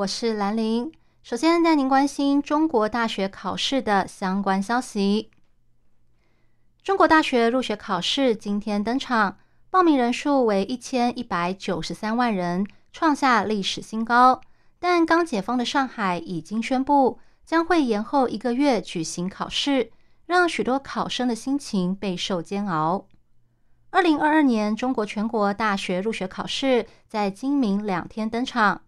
我是兰玲。首先带您关心中国大学考试的相关消息。中国大学入学考试今天登场，报名人数为一千一百九十三万人，创下历史新高。但刚解封的上海已经宣布将会延后一个月举行考试，让许多考生的心情备受煎熬。二零二二年中国全国大学入学考试在今明两天登场。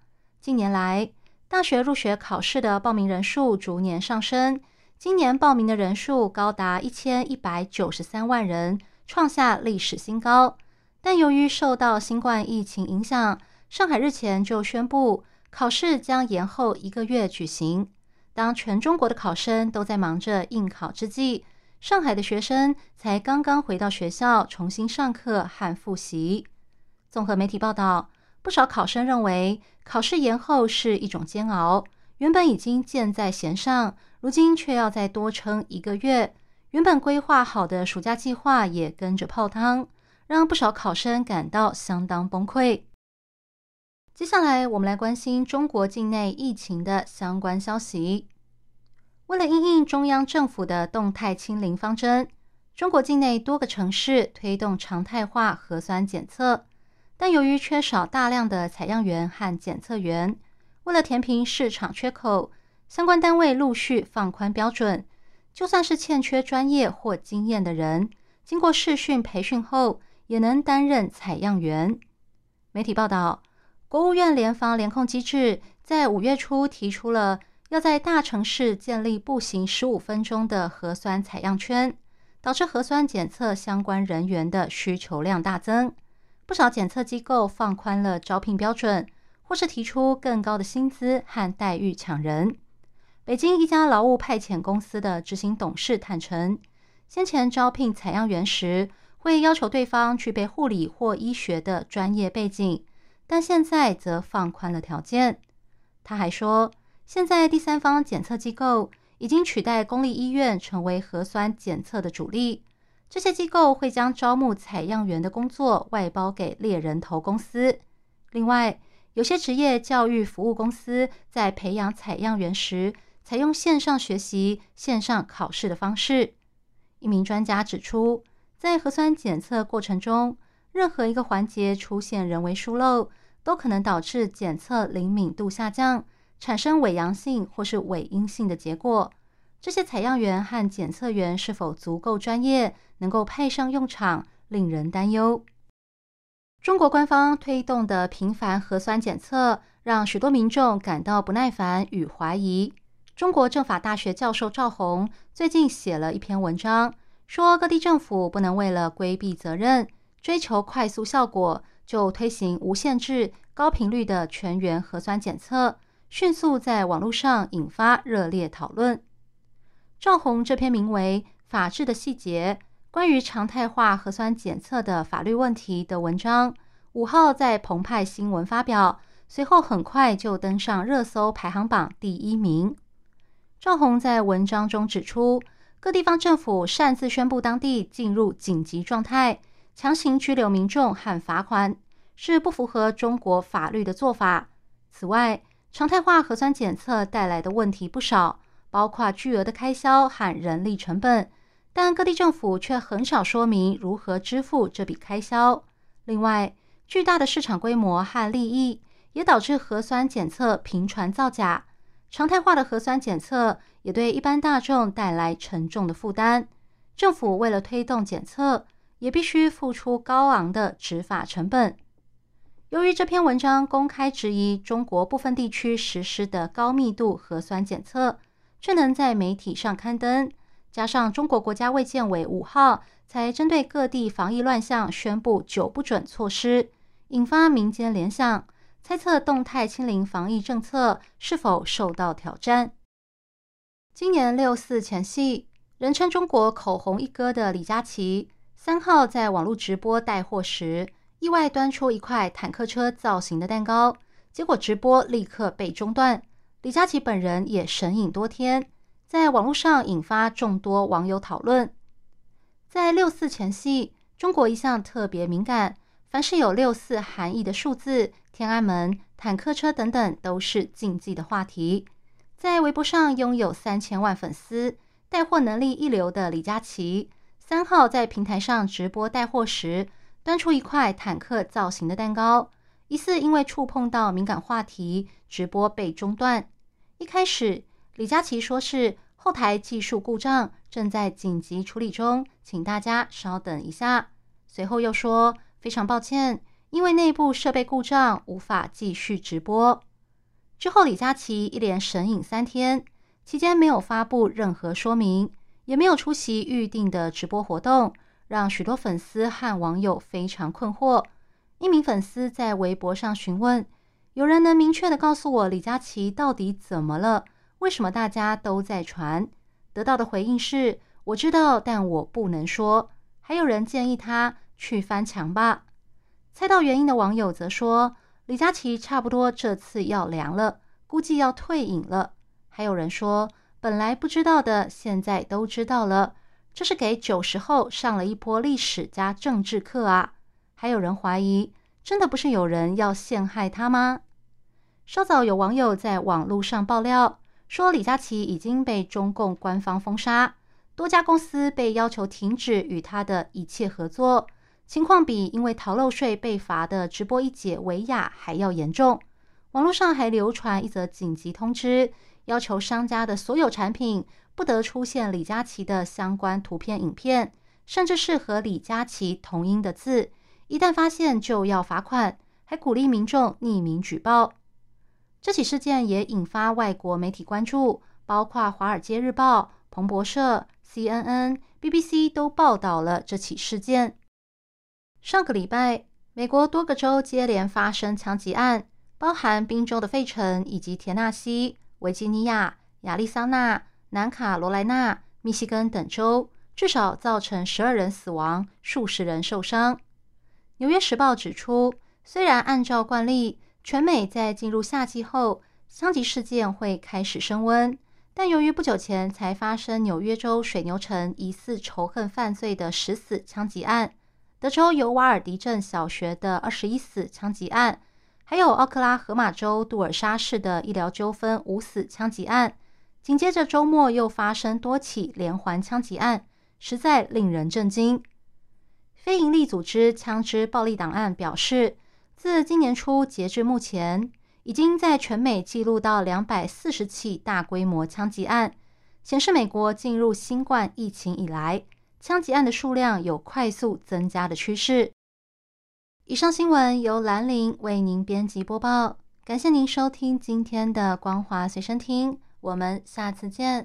近年来，大学入学考试的报名人数逐年上升，今年报名的人数高达一千一百九十三万人，创下历史新高。但由于受到新冠疫情影响，上海日前就宣布考试将延后一个月举行。当全中国的考生都在忙着应考之际，上海的学生才刚刚回到学校重新上课和复习。综合媒体报道。不少考生认为，考试延后是一种煎熬。原本已经箭在弦上，如今却要再多撑一个月，原本规划好的暑假计划也跟着泡汤，让不少考生感到相当崩溃。接下来，我们来关心中国境内疫情的相关消息。为了应应中央政府的动态清零方针，中国境内多个城市推动常态化核酸检测。但由于缺少大量的采样员和检测员，为了填平市场缺口，相关单位陆续放宽标准。就算是欠缺专业或经验的人，经过试训培训后，也能担任采样员。媒体报道，国务院联防联控机制在五月初提出了要在大城市建立步行十五分钟的核酸采样圈，导致核酸检测相关人员的需求量大增。不少检测机构放宽了招聘标准，或是提出更高的薪资和待遇抢人。北京一家劳务派遣公司的执行董事坦诚，先前招聘采样员时会要求对方具备护理或医学的专业背景，但现在则放宽了条件。他还说，现在第三方检测机构已经取代公立医院成为核酸检测的主力。这些机构会将招募采样员的工作外包给猎人头公司。另外，有些职业教育服务公司在培养采样员时，采用线上学习、线上考试的方式。一名专家指出，在核酸检测过程中，任何一个环节出现人为疏漏，都可能导致检测灵敏度下降，产生伪阳性或是伪阴性的结果。这些采样员和检测员是否足够专业，能够派上用场，令人担忧。中国官方推动的频繁核酸检测，让许多民众感到不耐烦与怀疑。中国政法大学教授赵红最近写了一篇文章，说各地政府不能为了规避责任、追求快速效果，就推行无限制、高频率的全员核酸检测，迅速在网络上引发热烈讨论。赵红这篇名为《法治的细节：关于常态化核酸检测的法律问题》的文章，五号在澎湃新闻发表，随后很快就登上热搜排行榜第一名。赵红在文章中指出，各地方政府擅自宣布当地进入紧急状态，强行拘留民众和罚款，是不符合中国法律的做法。此外，常态化核酸检测带来的问题不少。包括巨额的开销和人力成本，但各地政府却很少说明如何支付这笔开销。另外，巨大的市场规模和利益也导致核酸检测频传造假。常态化的核酸检测也对一般大众带来沉重的负担。政府为了推动检测，也必须付出高昂的执法成本。由于这篇文章公开质疑中国部分地区实施的高密度核酸检测。却能在媒体上刊登，加上中国国家卫健委五号才针对各地防疫乱象宣布九不准措施，引发民间联想，猜测动态清零防疫政策是否受到挑战。今年六四前夕，人称中国口红一哥的李佳琦，三号在网络直播带货时，意外端出一块坦克车造型的蛋糕，结果直播立刻被中断。李佳琦本人也神隐多天，在网络上引发众多网友讨论。在六四前夕，中国一向特别敏感，凡是有六四含义的数字、天安门、坦克车等等，都是禁忌的话题。在微博上拥有三千万粉丝、带货能力一流的李佳琦，三号在平台上直播带货时，端出一块坦克造型的蛋糕，疑似因为触碰到敏感话题，直播被中断。一开始，李佳琦说是后台技术故障，正在紧急处理中，请大家稍等一下。随后又说非常抱歉，因为内部设备故障，无法继续直播。之后，李佳琦一连神隐三天，期间没有发布任何说明，也没有出席预定的直播活动，让许多粉丝和网友非常困惑。一名粉丝在微博上询问。有人能明确的告诉我李佳琦到底怎么了？为什么大家都在传？得到的回应是：我知道，但我不能说。还有人建议他去翻墙吧。猜到原因的网友则说：李佳琦差不多这次要凉了，估计要退隐了。还有人说：本来不知道的，现在都知道了。这是给九十后上了一波历史加政治课啊！还有人怀疑。真的不是有人要陷害他吗？稍早有网友在网络上爆料说，李佳琦已经被中共官方封杀，多家公司被要求停止与他的一切合作，情况比因为逃漏税被罚的直播一姐维亚还要严重。网络上还流传一则紧急通知，要求商家的所有产品不得出现李佳琦的相关图片、影片，甚至是和李佳琦同音的字。一旦发现就要罚款，还鼓励民众匿名举报。这起事件也引发外国媒体关注，包括《华尔街日报》、彭博社、CNN、BBC 都报道了这起事件。上个礼拜，美国多个州接连发生枪击案，包含宾州的费城以及田纳西、维吉尼亚、亚利桑那、南卡罗来纳、密西根等州，至少造成十二人死亡，数十人受伤。纽约时报指出，虽然按照惯例，全美在进入夏季后，枪击事件会开始升温，但由于不久前才发生纽约州水牛城疑似仇恨犯罪的十死枪击案，德州尤瓦尔迪镇小学的二十一死枪击案，还有奥克拉荷马州杜尔沙市的医疗纠纷五死枪击案，紧接着周末又发生多起连环枪击案，实在令人震惊。非营利组织枪支暴力档案表示，自今年初截至目前，已经在全美记录到两百四十起大规模枪击案，显示美国进入新冠疫情以来，枪击案的数量有快速增加的趋势。以上新闻由兰陵为您编辑播报，感谢您收听今天的光华随身听，我们下次见。